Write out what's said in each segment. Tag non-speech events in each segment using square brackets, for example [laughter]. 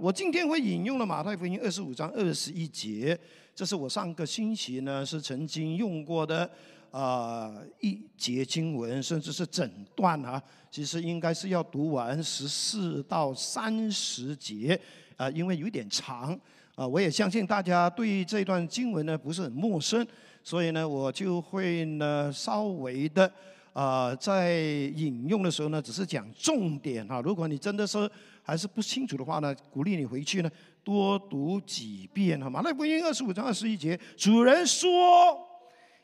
我今天会引用了马太福音二十五章二十一节，这是我上个星期呢是曾经用过的啊一节经文，甚至是整段啊，其实应该是要读完十四到三十节啊，因为有点长啊。我也相信大家对这段经文呢不是很陌生，所以呢我就会呢稍微的啊在引用的时候呢只是讲重点哈。如果你真的是还是不清楚的话呢，鼓励你回去呢多读几遍好吗？那福音二十五章二十一节，主人说：“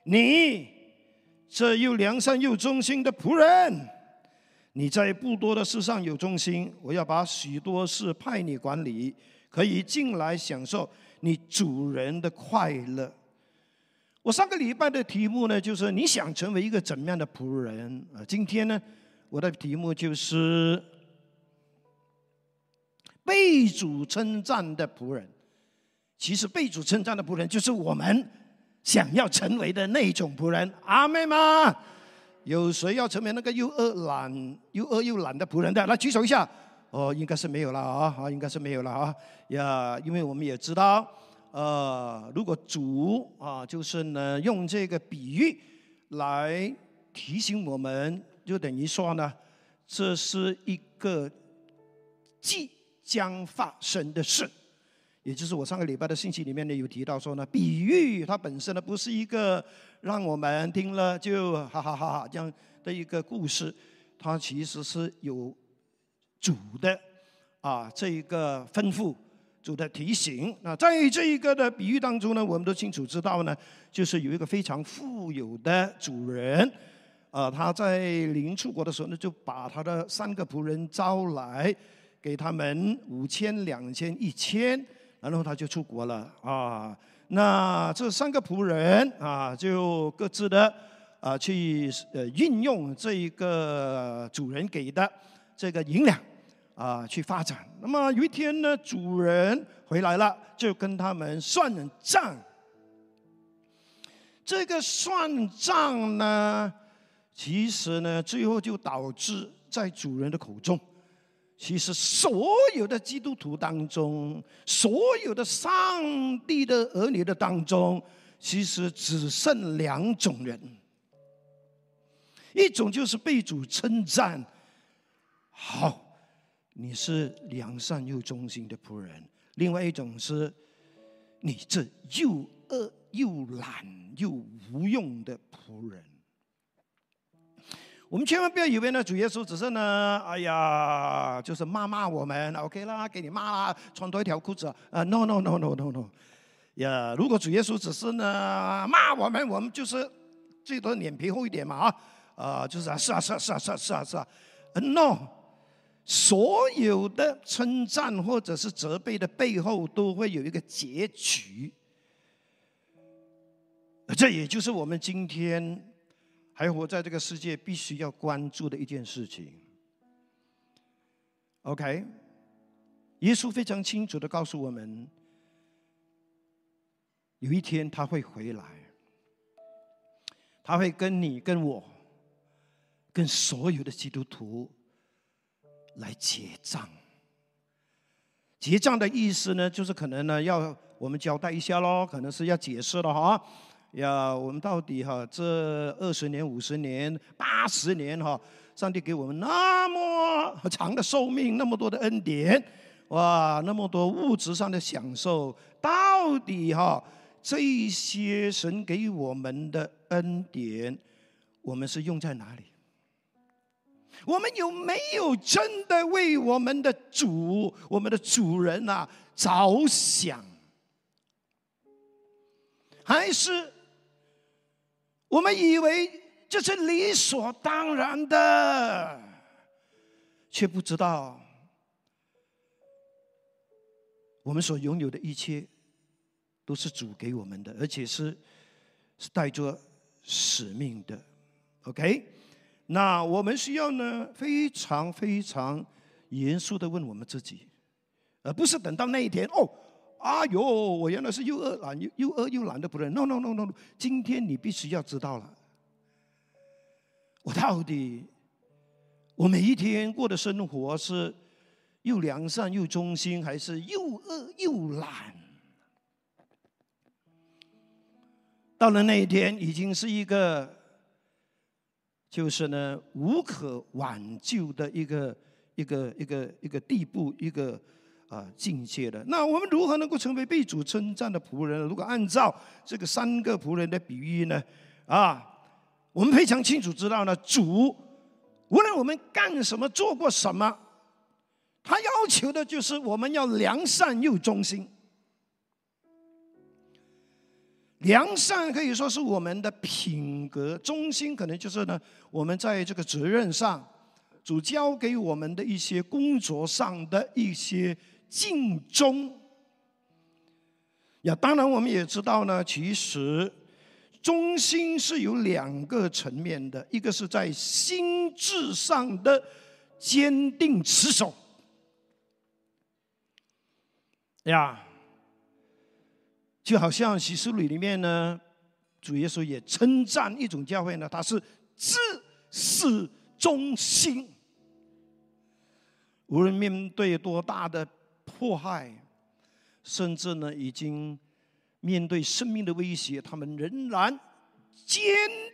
你这又良善又忠心的仆人，你在不多的事上有忠心，我要把许多事派你管理，可以进来享受你主人的快乐。”我上个礼拜的题目呢，就是你想成为一个怎么样的仆人啊？今天呢，我的题目就是。被主称赞的仆人，其实被主称赞的仆人就是我们想要成为的那种仆人。阿妹吗？有谁要成为那个又饿懒又饿又懒的仆人的？来举手一下。哦，应该是没有了啊，啊，应该是没有了啊。呀，因为我们也知道，呃，如果主啊，就是呢，用这个比喻来提醒我们，就等于说呢，这是一个记。将发生的事，也就是我上个礼拜的信息里面呢有提到说呢，比喻它本身呢不是一个让我们听了就哈哈哈哈这样的一个故事，它其实是有主的啊这一个吩咐，主的提醒。那在这一个的比喻当中呢，我们都清楚知道呢，就是有一个非常富有的主人，啊，他在临出国的时候呢，就把他的三个仆人招来。给他们五千、两千、一千，然后他就出国了啊。那这三个仆人啊，就各自的啊去呃运用这一个主人给的这个银两啊去发展。那么有一天呢，主人回来了，就跟他们算账。这个算账呢，其实呢，最后就导致在主人的口中。其实，所有的基督徒当中，所有的上帝的儿女的当中，其实只剩两种人：一种就是被主称赞，好，你是良善又忠心的仆人；另外一种是，你这又恶又懒又无用的仆人。我们千万不要以为呢，主耶稣只是呢，哎呀，就是骂骂我们，OK 啦，给你骂啦，穿多一条裤子啊，No No No No No No，呀，如果主耶稣只是呢骂我们，我们就是最多脸皮厚一点嘛啊，啊，就是啊，是啊是啊是啊是啊是啊是啊，No，所有的称赞或者是责备的背后都会有一个结局，这也就是我们今天。还活在这个世界，必须要关注的一件事情。OK，耶稣非常清楚的告诉我们，有一天他会回来，他会跟你、跟我、跟所有的基督徒来结账。结账的意思呢，就是可能呢要我们交代一下喽，可能是要解释了哈。呀，我们到底哈这二十年、五十年、八十年哈，上帝给我们那么长的寿命，那么多的恩典，哇，那么多物质上的享受，到底哈这些神给我们的恩典，我们是用在哪里？我们有没有真的为我们的主、我们的主人啊着想？还是？我们以为这是理所当然的，却不知道我们所拥有的一切都是主给我们的，而且是是带着使命的。OK，那我们需要呢非常非常严肃的问我们自己，而不是等到那一天哦。哎呦，我原来是又饿懒又又饿又懒的仆人。No No No No，今天你必须要知道了，我到底我每一天过的生活是又良善又忠心，还是又饿又懒？到了那一天，已经是一个，就是呢无可挽救的一个一个一个一个地步，一个啊境界的。那我们如何能够成为被主称赞的仆人？如果按照这个三个仆人的比喻呢？啊，我们非常清楚知道呢，主无论我们干什么、做过什么，他要求的就是我们要良善又忠心。良善可以说是我们的品格，忠心可能就是呢，我们在这个责任上，主交给我们的一些工作上的一些尽忠。呀，当然我们也知道呢，其实忠心是有两个层面的，一个是在心智上的坚定持守。呀。就好像启示录里面呢，主耶稣也称赞一种教会呢，它是至始忠心，无论面对多大的迫害，甚至呢已经面对生命的威胁，他们仍然坚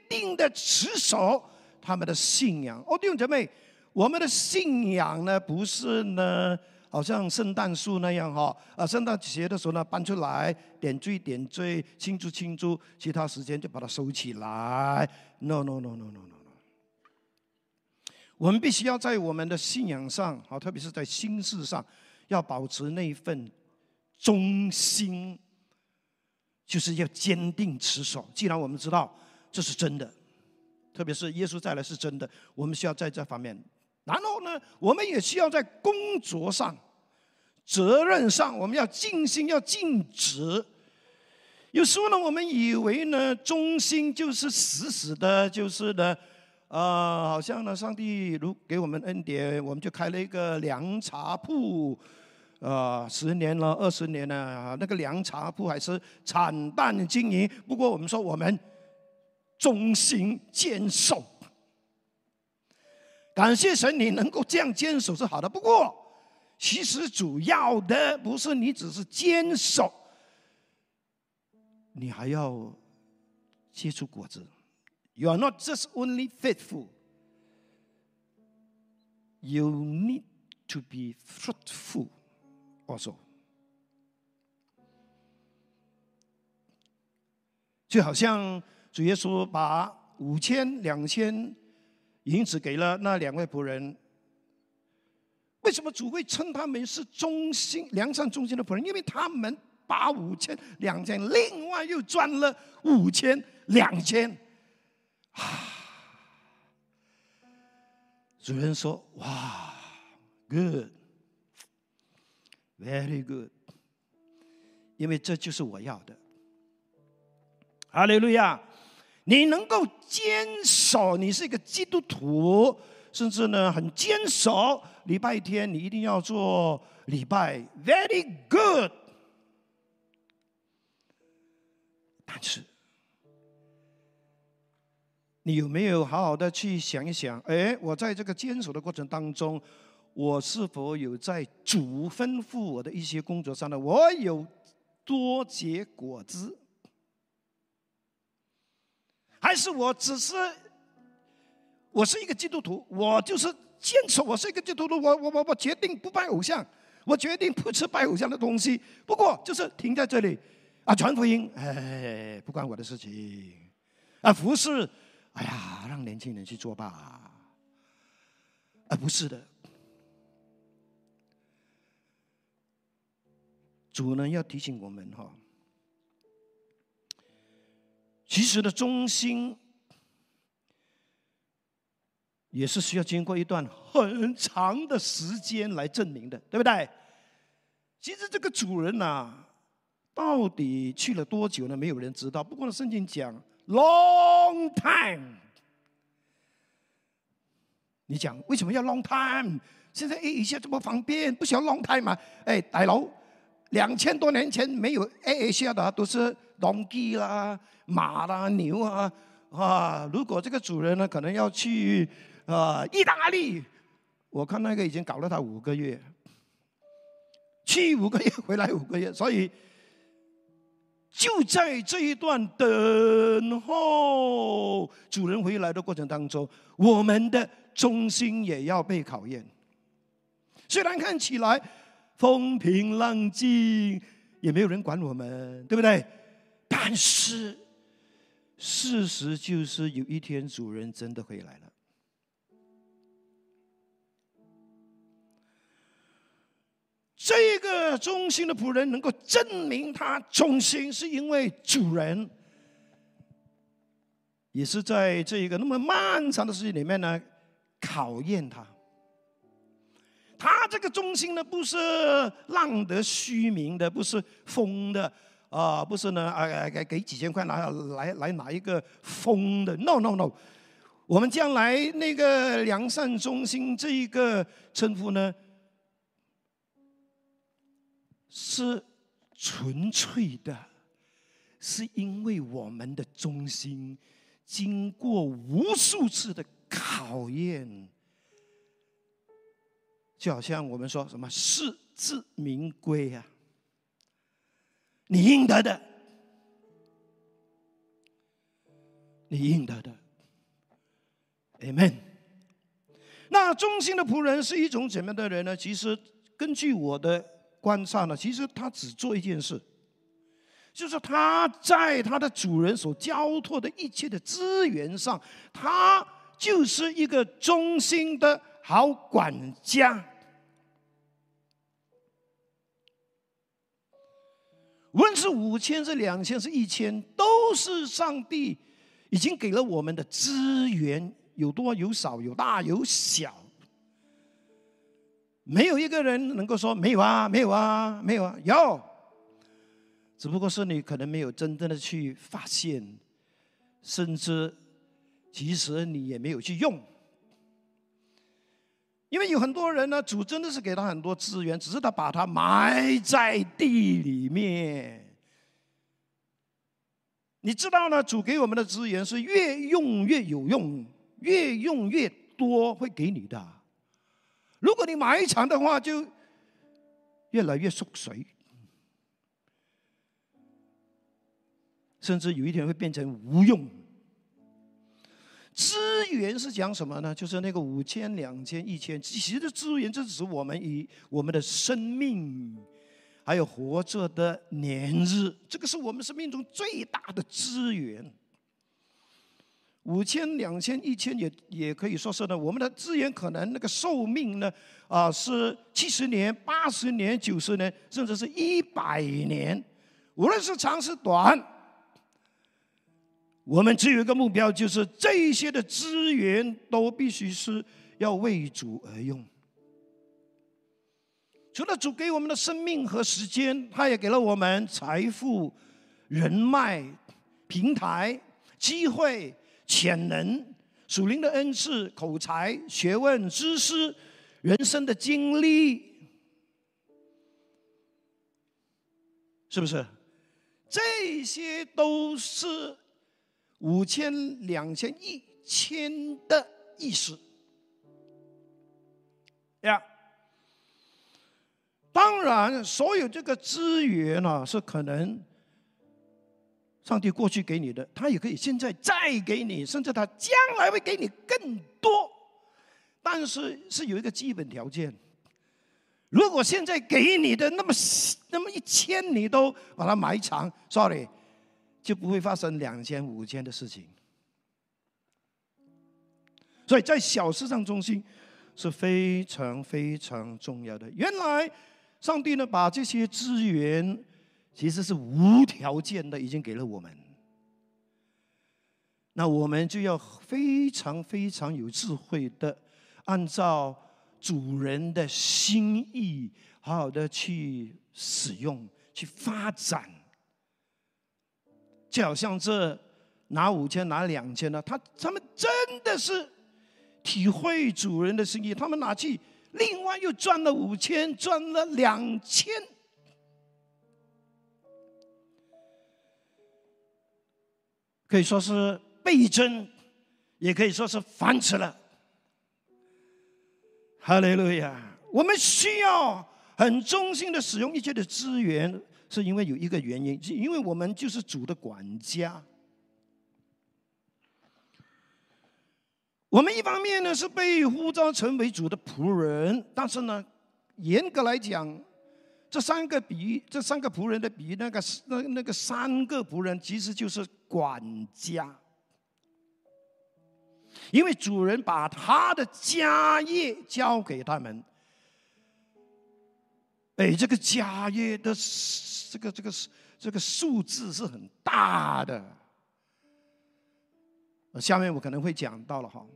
定的持守他们的信仰。哦，弟兄姐妹，我们的信仰呢，不是呢。好像圣诞树那样哈，啊，圣诞节的时候呢，搬出来点缀点缀，庆祝庆祝，其他时间就把它收起来。No no no no no no no。我们必须要在我们的信仰上，好，特别是在心事上，要保持那份忠心，就是要坚定持守。既然我们知道这是真的，特别是耶稣再来是真的，我们需要在这方面。然后呢，我们也需要在工作上、责任上，我们要尽心、要尽职。有时候呢，我们以为呢，忠心就是死死的，就是呢，呃，好像呢，上帝如给我们恩典，我们就开了一个凉茶铺，呃，十年了、二十年了，那个凉茶铺还是惨淡经营。不过我们说，我们忠心坚守。感谢神，你能够这样坚守是好的。不过，其实主要的不是你只是坚守，你还要结出果子。You are not just only faithful, you need to be fruitful also。就好像主耶稣把五千、两千。银子，给了那两位仆人。为什么主会称他们是忠心、良善、忠心的仆人？因为他们把五千、两千，另外又赚了五千、两千。啊！主人说：“哇，Good Very good，因为这就是我要的。”哈利路亚。你能够坚守，你是一个基督徒，甚至呢很坚守。礼拜天你一定要做礼拜，very good。但是，你有没有好好的去想一想？哎，我在这个坚守的过程当中，我是否有在主吩咐我的一些工作上呢？我有多结果子？还是我只是，我是一个基督徒，我就是坚持我是一个基督徒，我我我我决定不拜偶像，我决定不吃拜偶像的东西。不过就是停在这里，啊，传福音，哎，不关我的事情，啊，服侍，哎呀，让年轻人去做吧，啊，不是的，主呢要提醒我们哈。其实的中心也是需要经过一段很长的时间来证明的，对不对？其实这个主人呐，到底去了多久呢？没有人知道。不过呢，圣经讲 long time。你讲为什么要 long time？现在 A 一下这么方便，不需要 long time 吗？哎，大佬，两千多年前没有 A 一下的，都是。龙基啦、马啦、牛啊，啊！如果这个主人呢，可能要去啊意大利，我看那个已经搞了他五个月。去五个月，回来五个月，所以就在这一段等候主人回来的过程当中，我们的忠心也要被考验。虽然看起来风平浪静，也没有人管我们，对不对？但是事实就是，有一天主人真的回来了。这个忠心的仆人能够证明他忠心，是因为主人也是在这一个那么漫长的时间里面呢，考验他。他这个忠心呢，不是浪得虚名的，不是疯的啊，不是呢啊给给几千块拿来来拿一个疯的。No No No，我们将来那个良善忠心这一个称呼呢？是纯粹的，是因为我们的忠心经过无数次的考验，就好像我们说什么“实至名归”啊，你应得的，你应得的，Amen。那忠心的仆人是一种怎么样的人呢？其实根据我的。观察呢，其实他只做一件事，就是他在他的主人所交托的一切的资源上，他就是一个忠心的好管家。无论是五千、是两千、是一千，都是上帝已经给了我们的资源，有多有少，有大有小。没有一个人能够说没有啊，没有啊，没有啊，有，只不过是你可能没有真正的去发现，甚至其实你也没有去用，因为有很多人呢，主真的是给他很多资源，只是他把它埋在地里面。你知道呢，主给我们的资源是越用越有用，越用越多会给你的。如果你埋藏的话，就越来越缩水，甚至有一天会变成无用。资源是讲什么呢？就是那个五千、两千、一千，其实资源，这只是我们以我们的生命，还有活着的年日，这个是我们生命中最大的资源。五千、两千、一千也也可以说是呢。我们的资源可能那个寿命呢，啊，是七十年、八十年、九十年，甚至是一百年。无论是长是短，我们只有一个目标，就是这一些的资源都必须是要为主而用。除了主给我们的生命和时间，他也给了我们财富、人脉、平台、机会。潜能、属灵的恩赐、口才、学问、知识、人生的经历，是不是？这些都是五千、两千、一千的意思呀。当然，所有这个资源呢，是可能。上帝过去给你的，他也可以现在再给你，甚至他将来会给你更多。但是是有一个基本条件：如果现在给你的那么那么一千，你都把它埋藏，sorry，就不会发生两千五千的事情。所以在小事上中心是非常非常重要的。原来上帝呢，把这些资源。其实是无条件的，已经给了我们。那我们就要非常非常有智慧的，按照主人的心意，好好的去使用、去发展。就好像这拿五千、拿两千的，他他们真的是体会主人的心意，他们拿去，另外又赚了五千，赚了两千。可以说是倍增，也可以说是繁殖了。哈利路亚！我们需要很忠心的使用一切的资源，是因为有一个原因，是因为我们就是主的管家。我们一方面呢是被呼召成为主的仆人，但是呢，严格来讲，这三个比喻，这三个仆人的比喻，那个那那个三个仆人其实就是管家，因为主人把他的家业交给他们。哎，这个家业的这个这个这个数字是很大的。下面我可能会讲到了哈。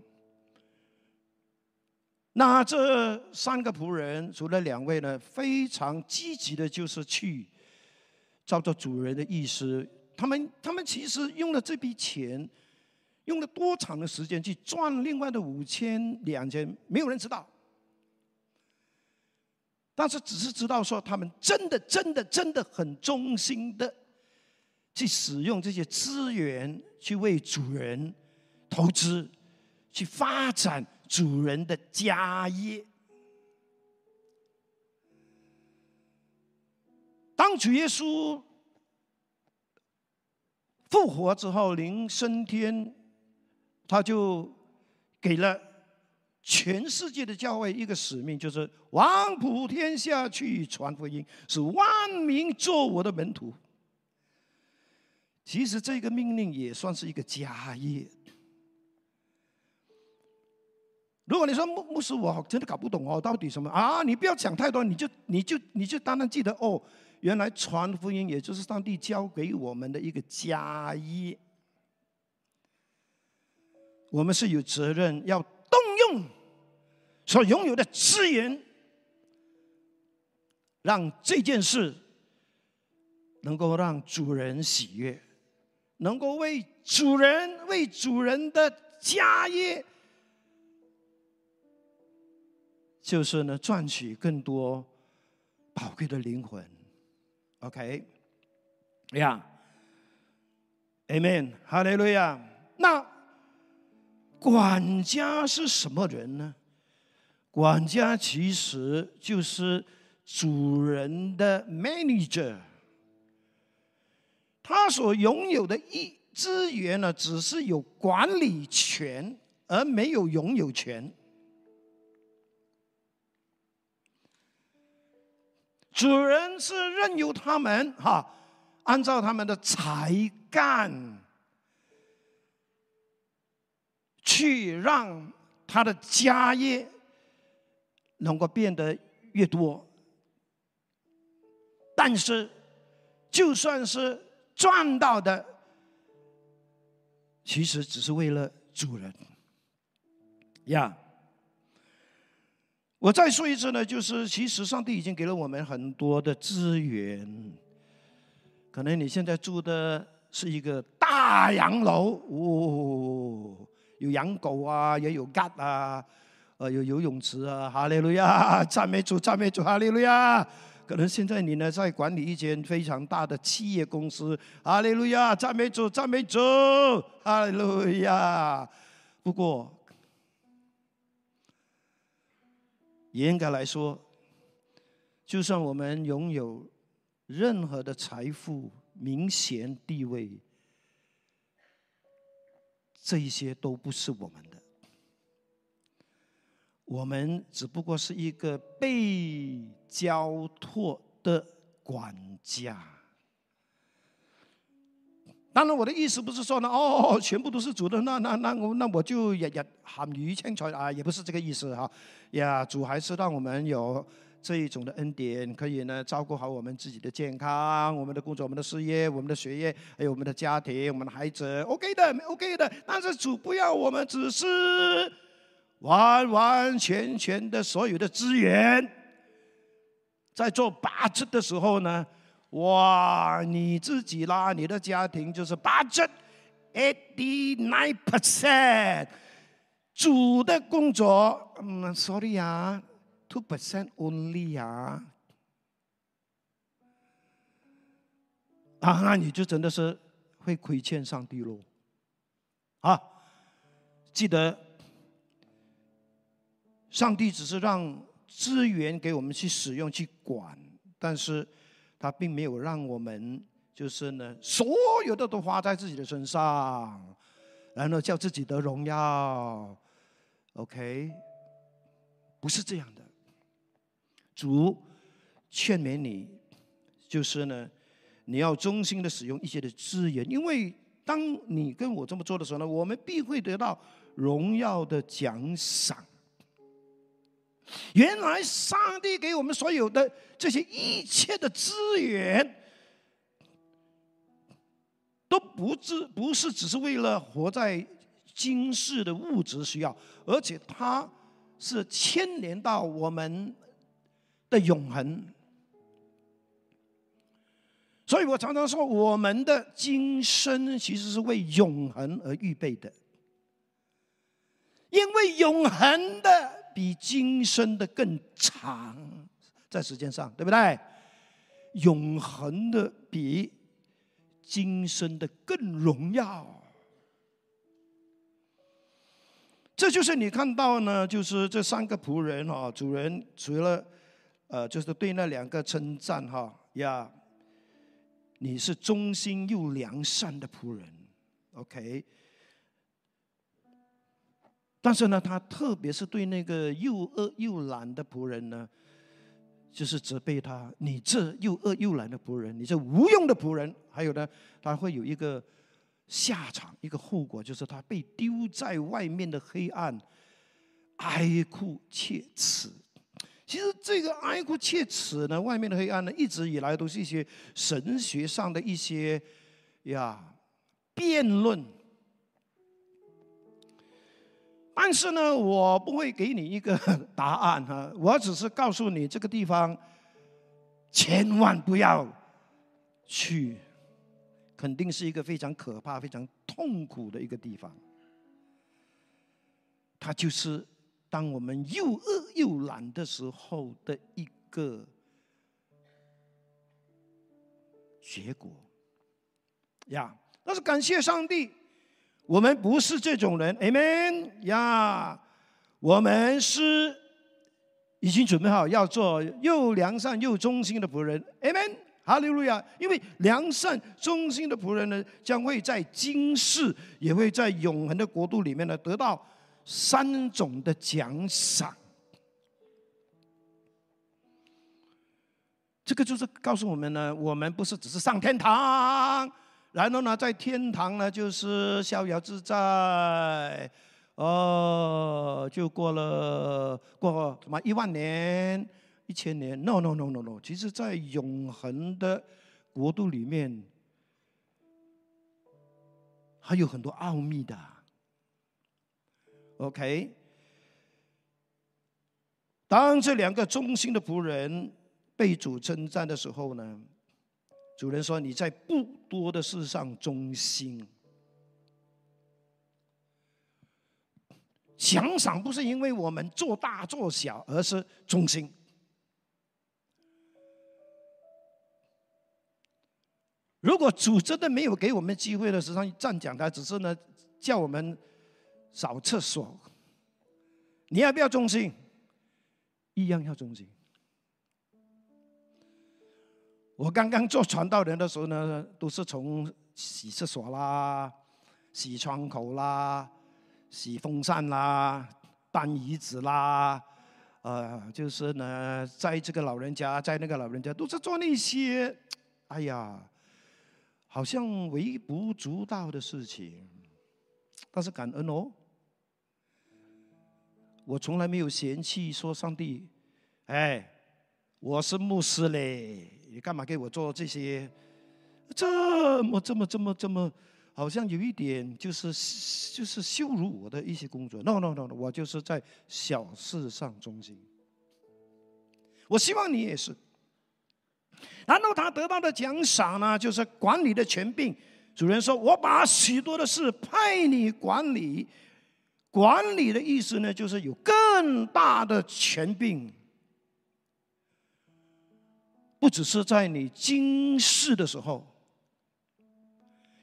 那这三个仆人，除了两位呢，非常积极的，就是去照着主人的意思。他们他们其实用了这笔钱，用了多长的时间去赚另外的五千两千，没有人知道。但是只是知道说，他们真的真的真的很忠心的去使用这些资源，去为主人投资，去发展。主人的家业。当主耶稣复活之后，临升天，他就给了全世界的教会一个使命，就是往普天下去传福音，使万民做我的门徒。其实这个命令也算是一个家业。如果你说牧牧师，我真的搞不懂哦，到底什么啊？你不要讲太多，你就你就你就单单记得哦，原来传福音也就是上帝交给我们的一个家业，我们是有责任要动用所拥有的资源，让这件事能够让主人喜悦，能够为主人为主人的家业。就是呢，赚取更多宝贵的灵魂，OK，呀，Amen，哈利路亚。那管家是什么人呢？管家其实就是主人的 manager，他所拥有的一资源呢，只是有管理权，而没有拥有权。主人是任由他们哈，按照他们的才干，去让他的家业能够变得越多。但是，就算是赚到的，其实只是为了主人呀。我再说一次呢，就是其实上帝已经给了我们很多的资源。可能你现在住的是一个大洋楼，哦，有养狗啊，也有 g 啊，有游泳池啊，哈利路亚，[laughs] 赞美主，赞美主，哈利路亚。可能现在你呢在管理一间非常大的企业公司，哈利路亚，赞美主，赞美主，哈利路亚。不过。严格来说，就算我们拥有任何的财富、名衔、地位，这一些都不是我们的。我们只不过是一个被交托的管家。当然，我的意思不是说呢，哦，全部都是主的，那那那我那我就日日含鱼青菜啊，也不是这个意思哈。呀，主还是让我们有这一种的恩典，可以呢照顾好我们自己的健康、我们的工作、我们的事业、我们的学业，还有我们的家庭、我们的孩子，OK 的，OK 的。但是主不要我们只是完完全全的所有的资源，在做八字的时候呢。哇，你自己啦，你的家庭就是八折，eighty nine percent，主的工作，嗯，sorry 啊，two percent only 啊，啊，那你就真的是会亏欠上帝喽，啊，记得，上帝只是让资源给我们去使用去管，但是他并没有让我们就是呢，所有的都花在自己的身上，然后叫自己得荣耀。OK，不是这样的。主劝勉你，就是呢，你要忠心的使用一些的资源，因为当你跟我这么做的时候呢，我们必会得到荣耀的奖赏。原来上帝给我们所有的这些一切的资源，都不只不是只是为了活在今世的物质需要，而且它是牵连到我们的永恒。所以我常常说，我们的今生其实是为永恒而预备的，因为永恒的。比今生的更长，在时间上，对不对？永恒的比今生的更荣耀。这就是你看到呢，就是这三个仆人哈，主人除了呃，就是对那两个称赞哈呀，你是忠心又良善的仆人，OK。但是呢，他特别是对那个又饿又懒的仆人呢，就是责备他：你这又饿又懒的仆人，你这无用的仆人。还有呢，他会有一个下场，一个后果，就是他被丢在外面的黑暗，哀哭切齿。其实这个哀哭切齿呢，外面的黑暗呢，一直以来都是一些神学上的一些呀辩论。但是呢，我不会给你一个 [laughs] 答案哈，我只是告诉你这个地方千万不要去，肯定是一个非常可怕、非常痛苦的一个地方。它就是当我们又饿又懒的时候的一个结果呀。但是感谢上帝。我们不是这种人，Amen 呀！我们是已经准备好要做又良善又忠心的仆人，Amen，哈利路亚！因为良善忠心的仆人呢，将会在今世，也会在永恒的国度里面呢，得到三种的奖赏。这个就是告诉我们呢，我们不是只是上天堂。然后呢，在天堂呢，就是逍遥自在，哦，就过了过什么一万年、一千年？No No No No No，其实，在永恒的国度里面，还有很多奥秘的。OK，当这两个忠心的仆人被主称赞的时候呢？主人说：“你在不多的事上忠心，奖赏不是因为我们做大做小，而是忠心。如果主真的没有给我们机会的时候站讲台，只是呢叫我们扫厕所，你要不要忠心？一样要忠心。”我刚刚做传道人的时候呢，都是从洗厕所啦、洗窗口啦、洗风扇啦、搬椅子啦，呃，就是呢，在这个老人家，在那个老人家，都是做那些，哎呀，好像微不足道的事情，但是感恩哦，我从来没有嫌弃说上帝，哎，我是牧师嘞。你干嘛给我做这些？这么这么这么这么，好像有一点就是就是羞辱我的一些工作。No No No，我就是在小事上忠心。我希望你也是。然后他得到的奖赏呢，就是管理的权柄。主人说：“我把许多的事派你管理。”管理的意思呢，就是有更大的权柄。不只是在你今世的时候，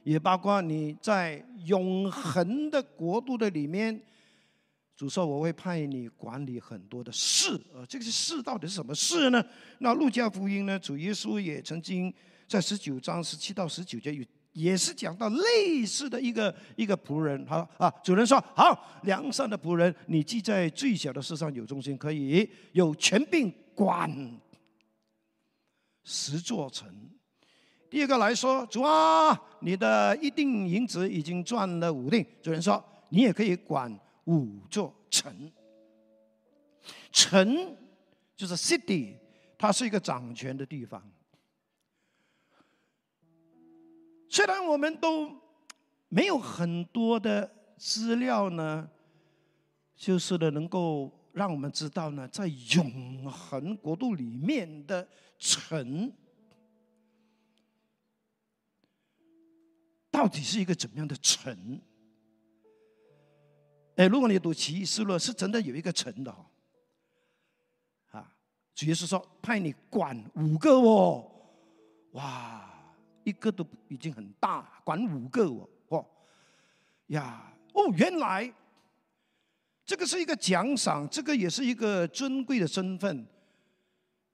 也包括你在永恒的国度的里面，主说我会派你管理很多的事，呃，这个事到底是什么事呢？那路加福音呢？主耶稣也曾经在十九章十七到十九节有。也是讲到类似的一个一个仆人，好啊，主人说：“好，良善的仆人，你既在最小的事上有忠心，可以有权柄管十座城。”第二个来说：“主啊，你的一锭银子已经赚了五锭。”主人说：“你也可以管五座城。”城就是 city，它是一个掌权的地方。虽然我们都没有很多的资料呢，就是呢，能够让我们知道呢，在永恒国度里面的城，到底是一个怎么样的城？哎，如果你读启示录，是真的有一个城的哈，啊，主耶稣说派你管五个哦，哇！一个都已经很大，管五个哦，哦，呀，哦，原来这个是一个奖赏，这个也是一个尊贵的身份。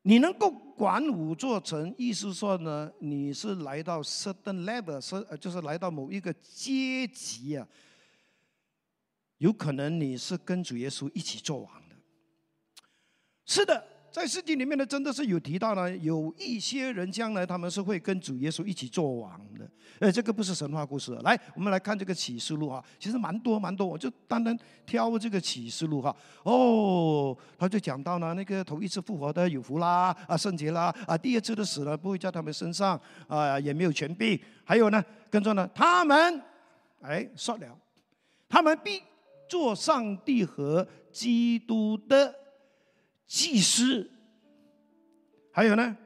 你能够管五座城，意思说呢，你是来到 certain level，是就是来到某一个阶级啊，有可能你是跟主耶稣一起做王的。是的。在圣经里面呢，真的是有提到呢，有一些人将来他们是会跟主耶稣一起做王的。呃，这个不是神话故事。来，我们来看这个启示录哈，其实蛮多蛮多，我就单单挑这个启示录哈。哦，他就讲到呢，那个头一次复活的有福啦，啊，圣洁啦，啊，第二次的死了不会在他们身上，啊，也没有权柄。还有呢，跟着呢，他们，哎，说了，他们必做上帝和基督的。祭司，还有呢，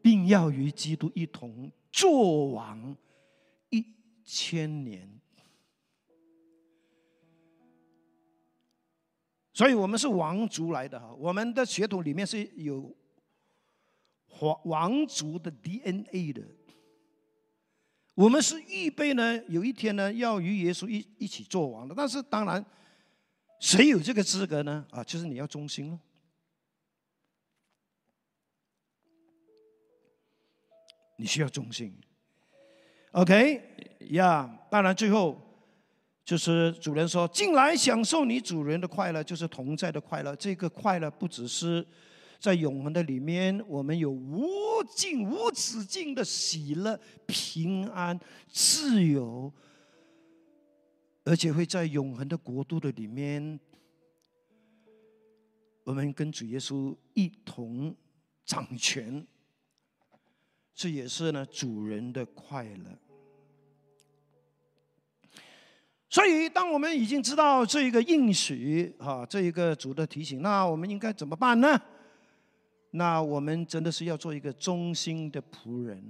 并要与基督一同作王一千年。所以我们是王族来的哈，我们的血统里面是有皇王族的 DNA 的。我们是预备呢，有一天呢，要与耶稣一一起做王的。但是当然，谁有这个资格呢？啊，就是你要忠心喽。你需要忠心。OK，呀，当然最后就是主人说：“进来享受你主人的快乐，就是同在的快乐。这个快乐不只是。”在永恒的里面，我们有无尽、无止境的喜乐、平安、自由，而且会在永恒的国度的里面，我们跟主耶稣一同掌权。这也是呢主人的快乐。所以，当我们已经知道这一个应许啊，这一个主的提醒，那我们应该怎么办呢？那我们真的是要做一个忠心的仆人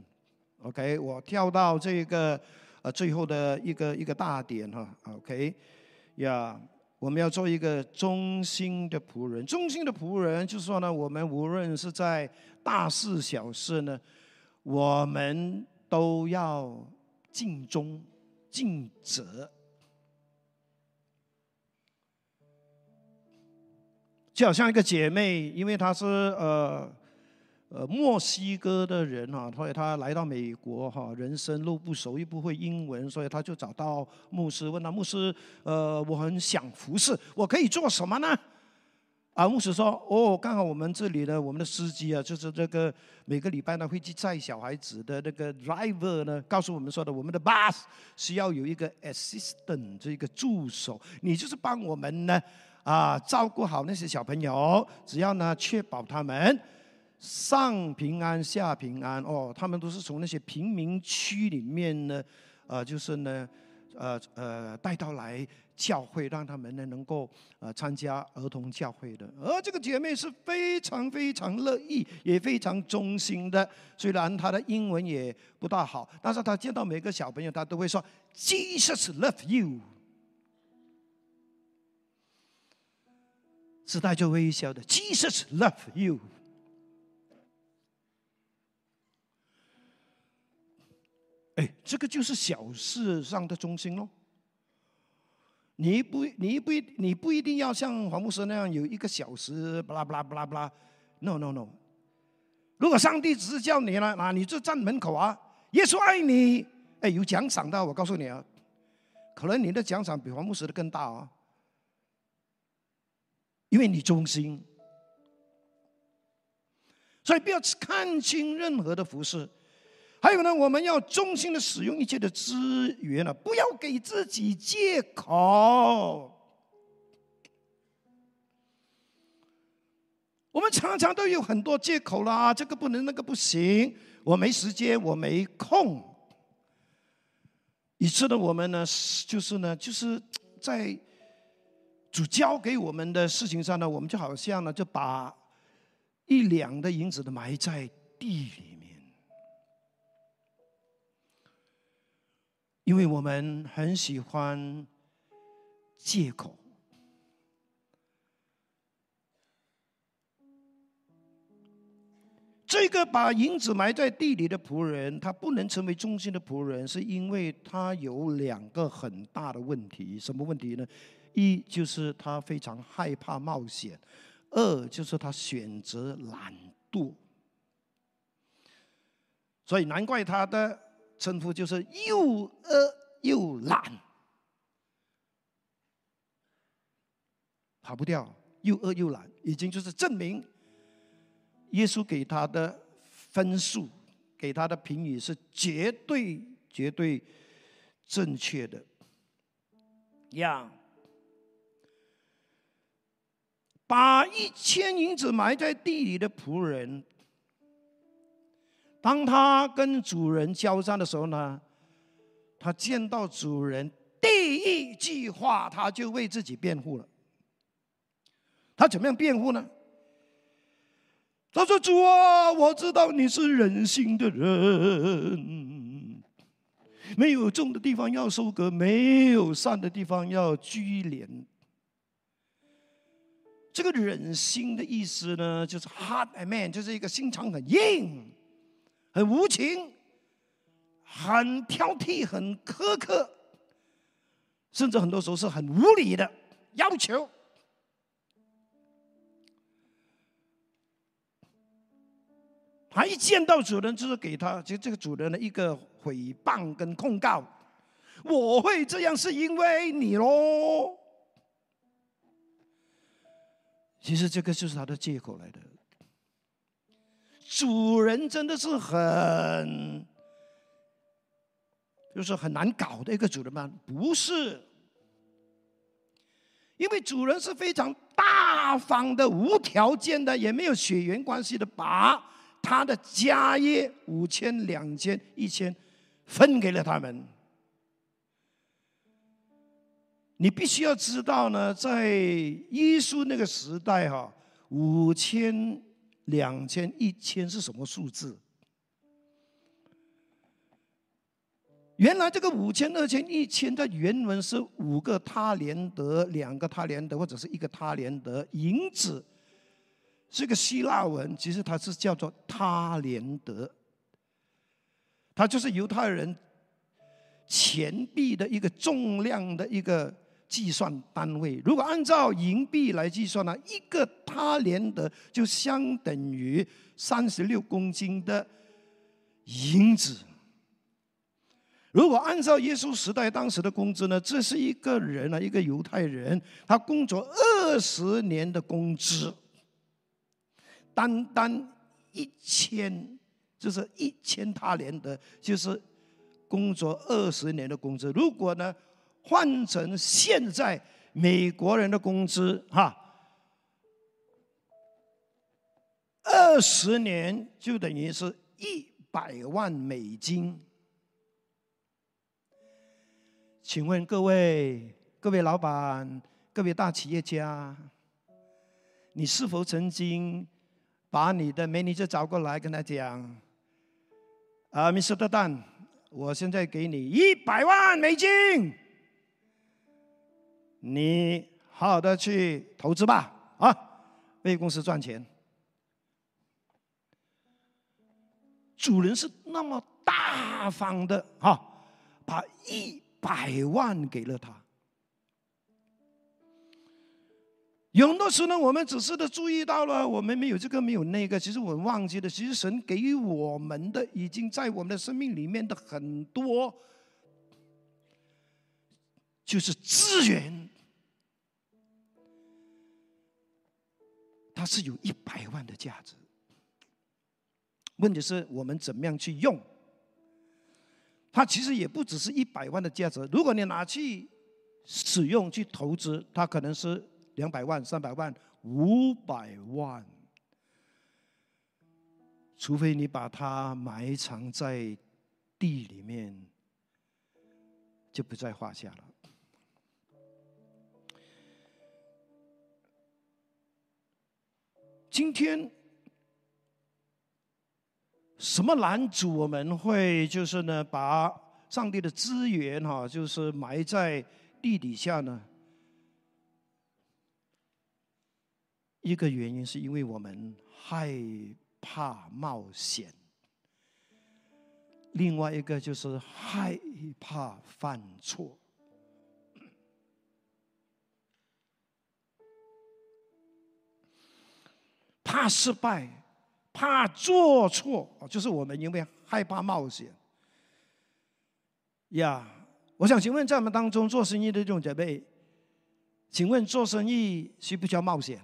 ，OK？我跳到这个呃最后的一个一个大点哈，OK？呀，我们要做一个忠心的仆人。忠心的仆人就是说呢，我们无论是在大事小事呢，我们都要尽忠尽责。就好像一个姐妹，因为她是呃呃墨西哥的人哈，所以她来到美国哈，人生路不熟，又不会英文，所以她就找到牧师，问他牧师，呃，我很想服侍，我可以做什么呢？啊，牧师说，哦，刚好我们这里的我们的司机啊，就是这个每个礼拜呢会去载小孩子的那个 driver 呢，告诉我们说的，我们的 bus 需要有一个 assistant 这个助手，你就是帮我们呢。啊，照顾好那些小朋友，只要呢确保他们上平安下平安哦，他们都是从那些贫民区里面呢，呃，就是呢，呃呃带到来教会，让他们呢能够呃参加儿童教会的。而这个姐妹是非常非常乐意，也非常忠心的。虽然她的英文也不大好，但是她见到每个小朋友，她都会说 “Jesus love you”。是带着微笑的，Jesus love you。哎，这个就是小事上的中心喽。你不，你不，你不一定要像黄牧师那样有一个小时，巴拉巴拉巴拉巴拉。No，No，No。如果上帝只是叫你了，啊，你就站门口啊，耶稣爱你，哎，有奖赏的，我告诉你啊，可能你的奖赏比黄牧师的更大啊，因为你忠心。所以不要看清任何的服饰。还有呢，我们要忠心的使用一切的资源了，不要给自己借口。我们常常都有很多借口啦，这个不能，那个不行，我没时间，我没空。以致呢，我们呢，就是呢，就是在主交给我们的事情上呢，我们就好像呢，就把一两的银子的埋在地里面，因为我们很喜欢借口。这个把银子埋在地里的仆人，他不能成为忠心的仆人，是因为他有两个很大的问题。什么问题呢？一就是他非常害怕冒险；二就是他选择懒惰。所以难怪他的称呼就是又饿又懒，跑不掉，又饿又懒，已经就是证明。耶稣给他的分数，给他的评语是绝对、绝对正确的。呀，把一千银子埋在地里的仆人，当他跟主人交战的时候呢，他见到主人第一句话，他就为自己辩护了。他怎么样辩护呢？他说：“主啊，我知道你是忍心的人，没有种的地方要收割，没有善的地方要聚敛。这个忍心的意思呢，就是 hard man，就是一个心肠很硬、很无情、很挑剔、很苛刻，甚至很多时候是很无理的要求。”他一见到主人，就是给他就这个主人的一个诽谤跟控告。我会这样是因为你喽。其实这个就是他的借口来的。主人真的是很，就是很难搞的一个主人吗？不是，因为主人是非常大方的、无条件的，也没有血缘关系的把。他的家业五千、两千、一千，分给了他们。你必须要知道呢，在耶稣那个时代，哈，五千、两千、一千是什么数字？原来这个五千、二千、一千的原文是五个他连德、两个他连德，或者是一个他连德银子。是个希腊文其实它是叫做他连德，它就是犹太人钱币的一个重量的一个计算单位。如果按照银币来计算呢，一个他连德就相等于三十六公斤的银子。如果按照耶稣时代当时的工资呢，这是一个人啊，一个犹太人，他工作二十年的工资。单单一千，就是一千他连德，就是工作二十年的工资。如果呢换成现在美国人的工资，哈，二十年就等于是一百万美金。请问各位各位老板、各位大企业家，你是否曾经？把你的美女就找过来，跟他讲：“啊，Mr. 蛋，我现在给你一百万美金，你好好的去投资吧，啊，为公司赚钱。”主人是那么大方的哈，把一百万给了他。有很多时候呢，我们只是的注意到了，我们没有这个没有那个，其实我们忘记了，其实神给予我们的，已经在我们的生命里面的很多，就是资源，它是有一百万的价值。问题是我们怎么样去用？它其实也不只是一百万的价值，如果你拿去使用、去投资，它可能是。两百万、三百万、五百万，除非你把它埋藏在地里面，就不在话下了。今天什么拦阻我们会就是呢？把上帝的资源哈，就是埋在地底下呢？一个原因是因为我们害怕冒险，另外一个就是害怕犯错，怕失败，怕做错，就是我们因为害怕冒险。呀，我想请问在我们当中做生意的这种姐妹，请问做生意需不需要冒险？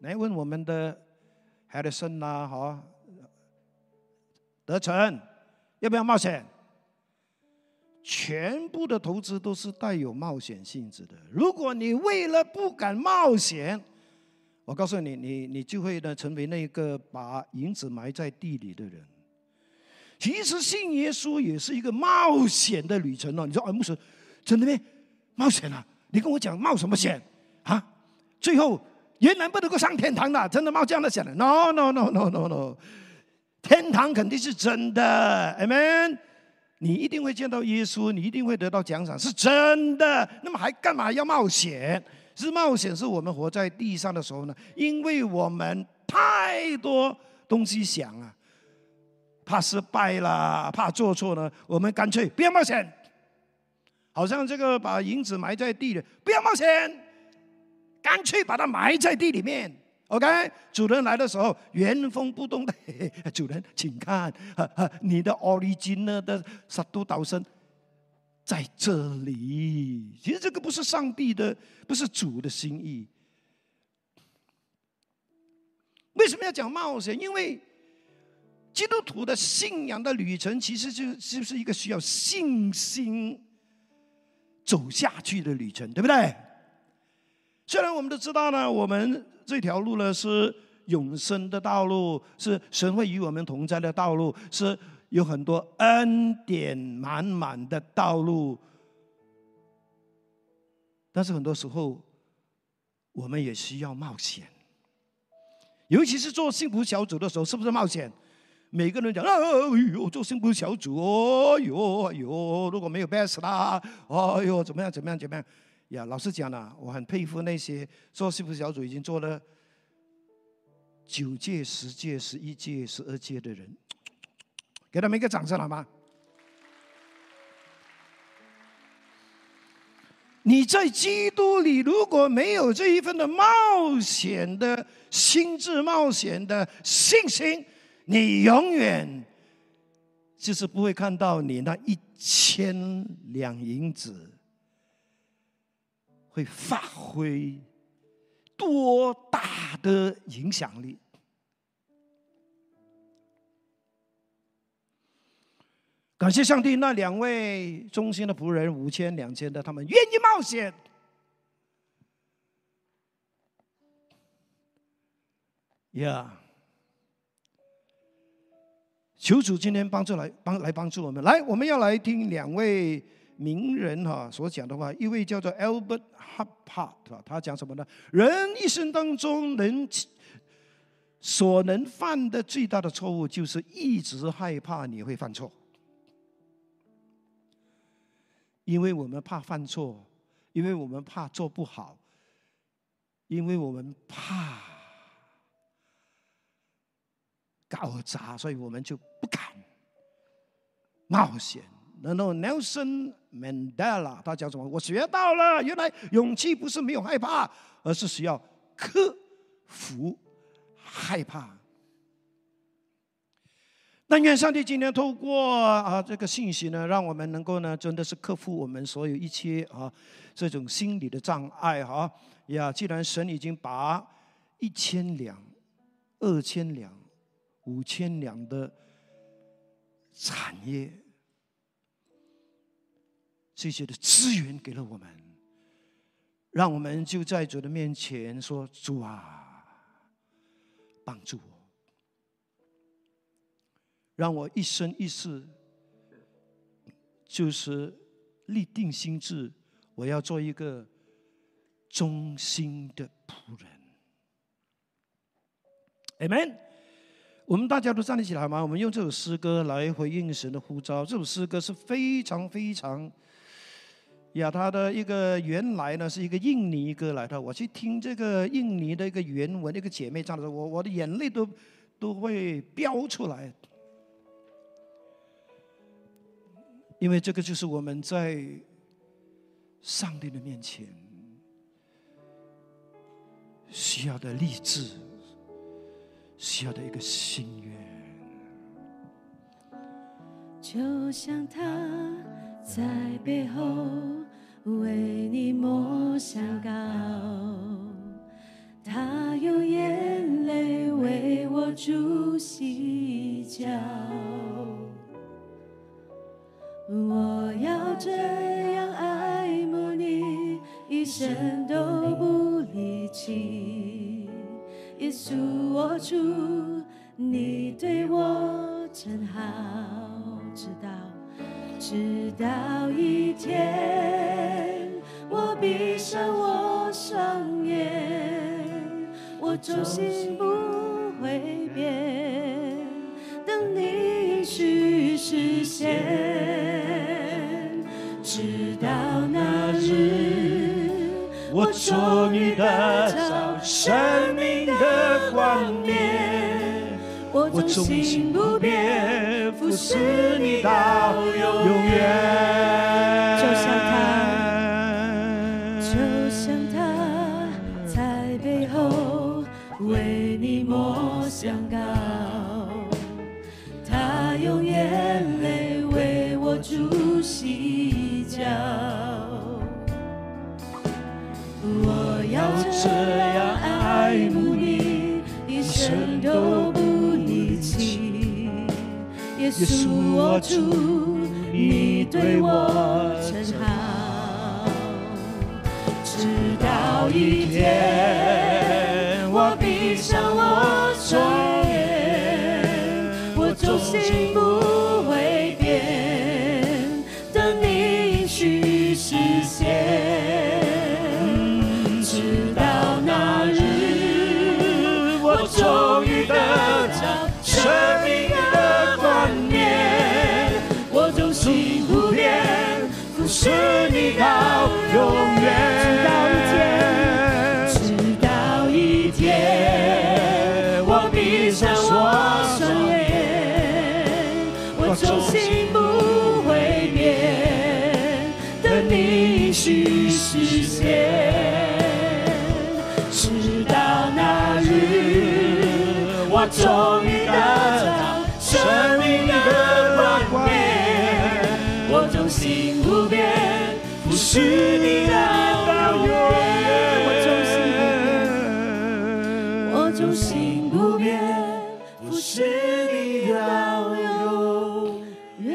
来问我们的海德森呐，好，德成，要不要冒险？全部的投资都是带有冒险性质的。如果你为了不敢冒险，我告诉你，你你就会呢成为那个把银子埋在地里的人。其实信耶稣也是一个冒险的旅程哦。你说啊，牧师，真的咩？冒险啊？你跟我讲冒什么险啊？最后。原来不能够上天堂的，真的冒这样的险的？No No No No No No，天堂肯定是真的，Amen。你一定会见到耶稣，你一定会得到奖赏，是真的。那么还干嘛要冒险？是冒险是我们活在地上的时候呢？因为我们太多东西想啊，怕失败啦，怕做错呢，我们干脆不要冒险。好像这个把银子埋在地里，不要冒险。干脆把它埋在地里面，OK。主人来的时候原封不动的，[laughs] 主人请看，你的 original 的杀毒导生在这里。其实这个不是上帝的，不是主的心意。为什么要讲冒险？因为基督徒的信仰的旅程，其实就是不是一个需要信心走下去的旅程，对不对？虽然我们都知道呢，我们这条路呢是永生的道路，是神会与我们同在的道路，是有很多恩典满满的道路。但是很多时候，我们也需要冒险，尤其是做幸福小组的时候，是不是冒险？每个人讲啊：“哎呦，做幸福小组，哦呦，哎呦，如果没有 best 啦，哎呦，怎么样，怎么样，怎么样？”呀，老实讲呢，我很佩服那些做幸福小组已经做了九届、十届、十一届、十二届的人，给他们一个掌声好吗？你在基督里如果没有这一份的冒险的心智、冒险的信心，你永远就是不会看到你那一千两银子。会发挥多大的影响力？感谢上帝，那两位忠心的仆人，五千、两千的，他们愿意冒险。呀！求主今天帮助来帮来帮助我们，来，我们要来听两位。名人哈所讲的话，一位叫做 Albert h u p p a r 他讲什么呢？人一生当中能所能犯的最大的错误，就是一直害怕你会犯错，因为我们怕犯错，因为我们怕做不好，因为我们怕搞砸，所以我们就不敢。冒险。然后 Nelson Mandela 他讲什么？我学到了，原来勇气不是没有害怕，而是需要克服害怕。但愿上帝今天透过啊这个信息呢，让我们能够呢，真的是克服我们所有一切啊这种心理的障碍哈呀。既然神已经把一千两、二千两、五千两的产业这些的资源给了我们，让我们就在主的面前说：“主啊，帮助我。”让我一生一世，就是立定心志，我要做一个忠心的仆人。Amen。我们大家都站立起来吗？我们用这首诗歌来回应神的呼召。这首诗歌是非常非常，呀，它的一个原来呢是一个印尼歌来的。我去听这个印尼的一个原文，一个姐妹唱的时候，我我的眼泪都都会飙出来。因为这个就是我们在上帝的面前需要的励志，需要的一个心愿。就像他在背后为你抹香膏，他用眼泪为我煮洗脚。我要这样爱慕你，一生都不离弃。耶稣，我主，你对我真好，直到直到一天，我闭上我双眼，我忠心不会变，等你去实现。我终于得到生命的冠冕，我忠心不变，服侍你到永远。就像他，就像他，在背后为你抹香膏，他用眼泪为我煮洗。脚这样爱慕你，一生都不离弃。耶稣，我主，你对我真好。直到一天，我闭上服侍你到永远。直到一天，我闭上我双眼，我忠心不会变，等你去实现。直到那日，我终服侍你到永远。我忠心不变，服侍你到永远。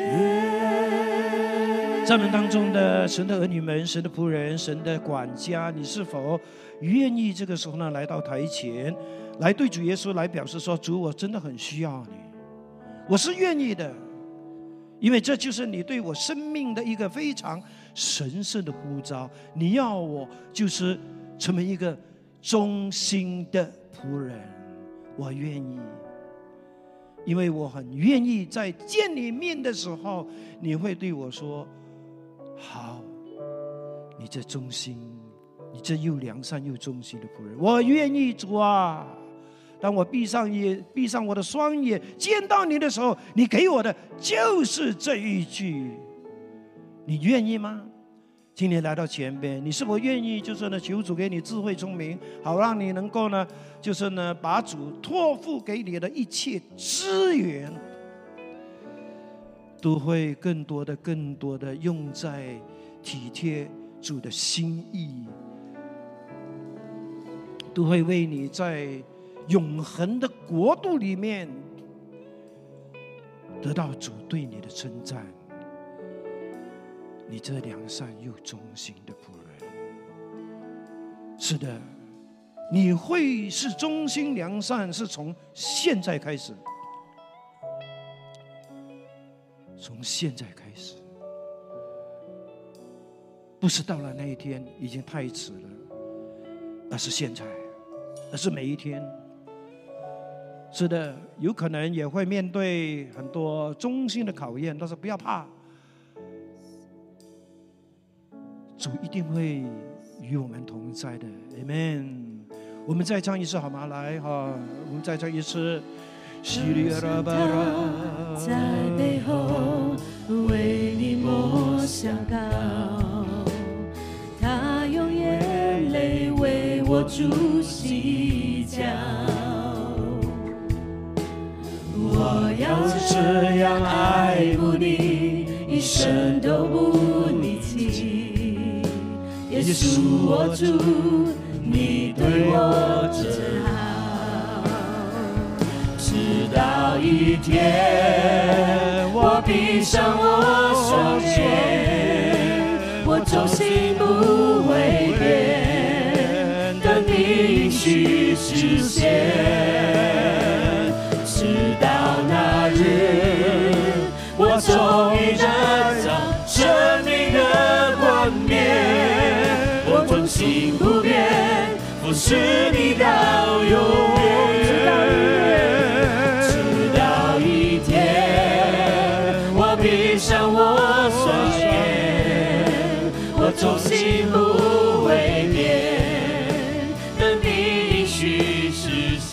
在门当中的神的儿女们、神的仆人、神的管家，你是否愿意这个时候呢来到台前，来对主耶稣来表示说：主，我真的很需要你，我是愿意的，因为这就是你对我生命的一个非常神圣的呼召。你要我就是成为一个忠心的仆人，我愿意。因为我很愿意在见你面的时候，你会对我说：“好，你这忠心，你这又良善又忠心的仆人，我愿意主啊。”当我闭上眼，闭上我的双眼，见到你的时候，你给我的就是这一句。你愿意吗？今天来到前边，你是否愿意？就是呢，求主给你智慧聪明，好让你能够呢，就是呢，把主托付给你的一切资源，都会更多的、更多的用在体贴主的心意，都会为你在永恒的国度里面得到主对你的称赞。你这良善又忠心的仆人，是的，你会是忠心良善，是从现在开始，从现在开始，不是到了那一天已经太迟了，而是现在，而是每一天。是的，有可能也会面对很多忠心的考验，但是不要怕。主一定会与我们同在的，Amen。我们再唱一次好吗？来哈，我们再唱一次。在背后为你抹香膏，他用眼泪为我煮洗脚。我要这样爱慕你，一生都不。稣，我主，你对我真好。直到一天，我闭上我双眼，我忠心不会变，等你去实现。直到那日，我终于服是你到永远。直到一天，我闭上我双眼，我忠心不会变，等你应许实现。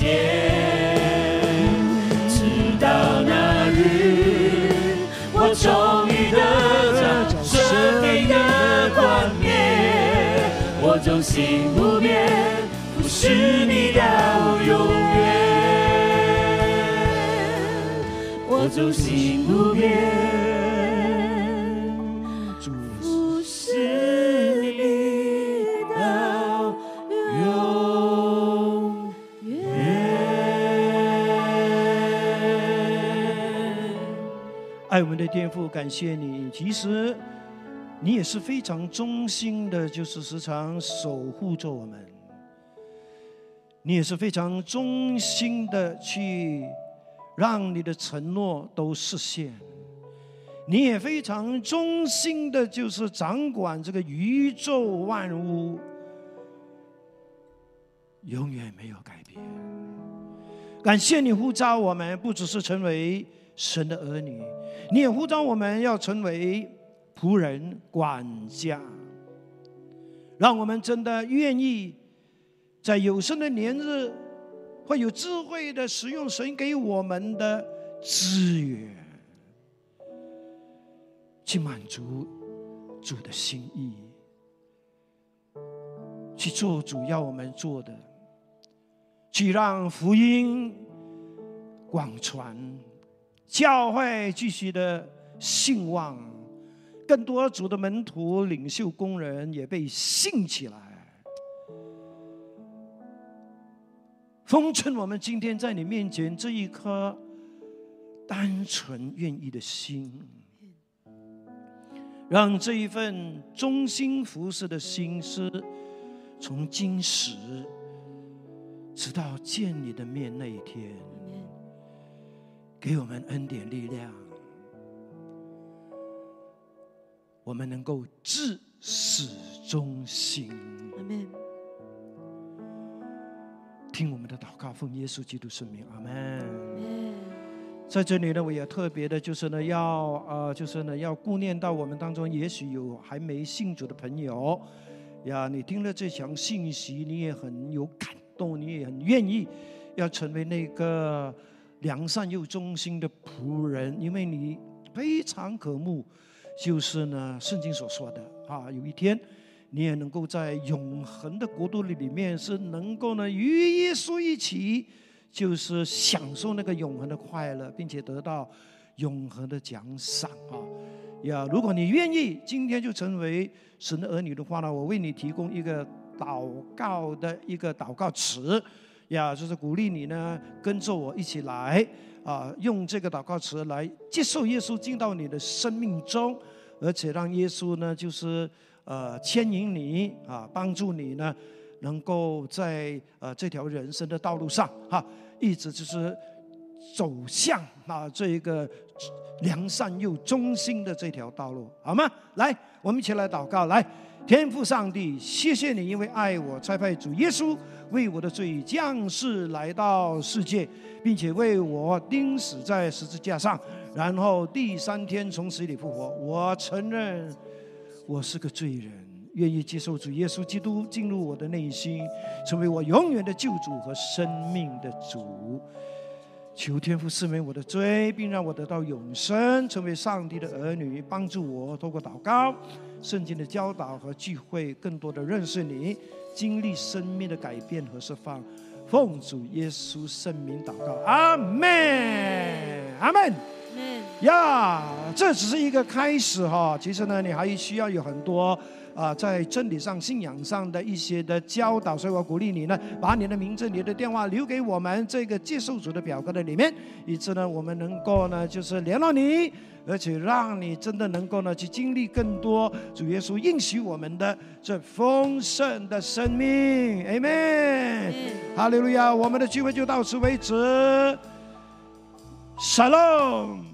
直到那日，我终于得着生命的冠冕。我忠心忠心不变，服侍你到永远。爱我们的天父，感谢你。其实你也是非常忠心的，就是时常守护着我们。你也是非常忠心的去让你的承诺都实现。你也非常忠心的，就是掌管这个宇宙万物，永远没有改变。感谢你呼召我们，不只是成为神的儿女，你也呼召我们要成为仆人、管家，让我们真的愿意在有生的年日，会有智慧的使用神给我们的资源，去满足主的心意，去做主要我们做的，去让福音广传，教会继续的兴旺，更多主的门徒、领袖、工人也被兴起来。封存我们今天在你面前这一颗单纯愿意的心，让这一份忠心服侍的心思从今时直到见你的面那一天，给我们恩典力量，我们能够至始忠心。听我们的祷告，奉耶稣基督圣名，阿门。在这里呢，我也特别的，就是呢，要呃，就是呢，要顾念到我们当中，也许有还没信主的朋友呀。你听了这条信息，你也很有感动，你也很愿意要成为那个良善又忠心的仆人，因为你非常渴慕，就是呢圣经所说的啊，有一天你也能够在永恒的国度里里面是能够呢与耶稣一起，就是享受那个永恒的快乐，并且得到永恒的奖赏啊。呀，如果你愿意，今天就成为神的儿女的话呢，我为你提供一个祷告的一个祷告词，呀，就是鼓励你呢跟着我一起来啊，用这个祷告词来接受耶稣进到你的生命中，而且让耶稣呢就是呃牵引你啊，帮助你呢能够在呃这条人生的道路上哈，一直就是走向啊这一个。良善又忠心的这条道路，好吗？来，我们一起来祷告。来，天父上帝，谢谢你，因为爱我，差派主耶稣为我的罪降世来到世界，并且为我钉死在十字架上，然后第三天从死里复活。我承认我是个罪人，愿意接受主耶稣基督进入我的内心，成为我永远的救主和生命的主。求天父赦免我的罪，并让我得到永生，成为上帝的儿女，帮助我透过祷告、圣经的教导和聚会，更多的认识你，经历生命的改变和释放。奉主耶稣圣名祷告，阿门，阿门。呀，这只是一个开始哈，其实呢，你还需要有很多。啊，在真理上、信仰上的一些的教导，所以我鼓励你呢，把你的名字、你的电话留给我们这个接受组的表格的里面，以致呢，我们能够呢，就是联络你，而且让你真的能够呢，去经历更多主耶稣应许我们的这丰盛的生命。Amen。哈利路亚！我们的聚会就到此为止。Shalom。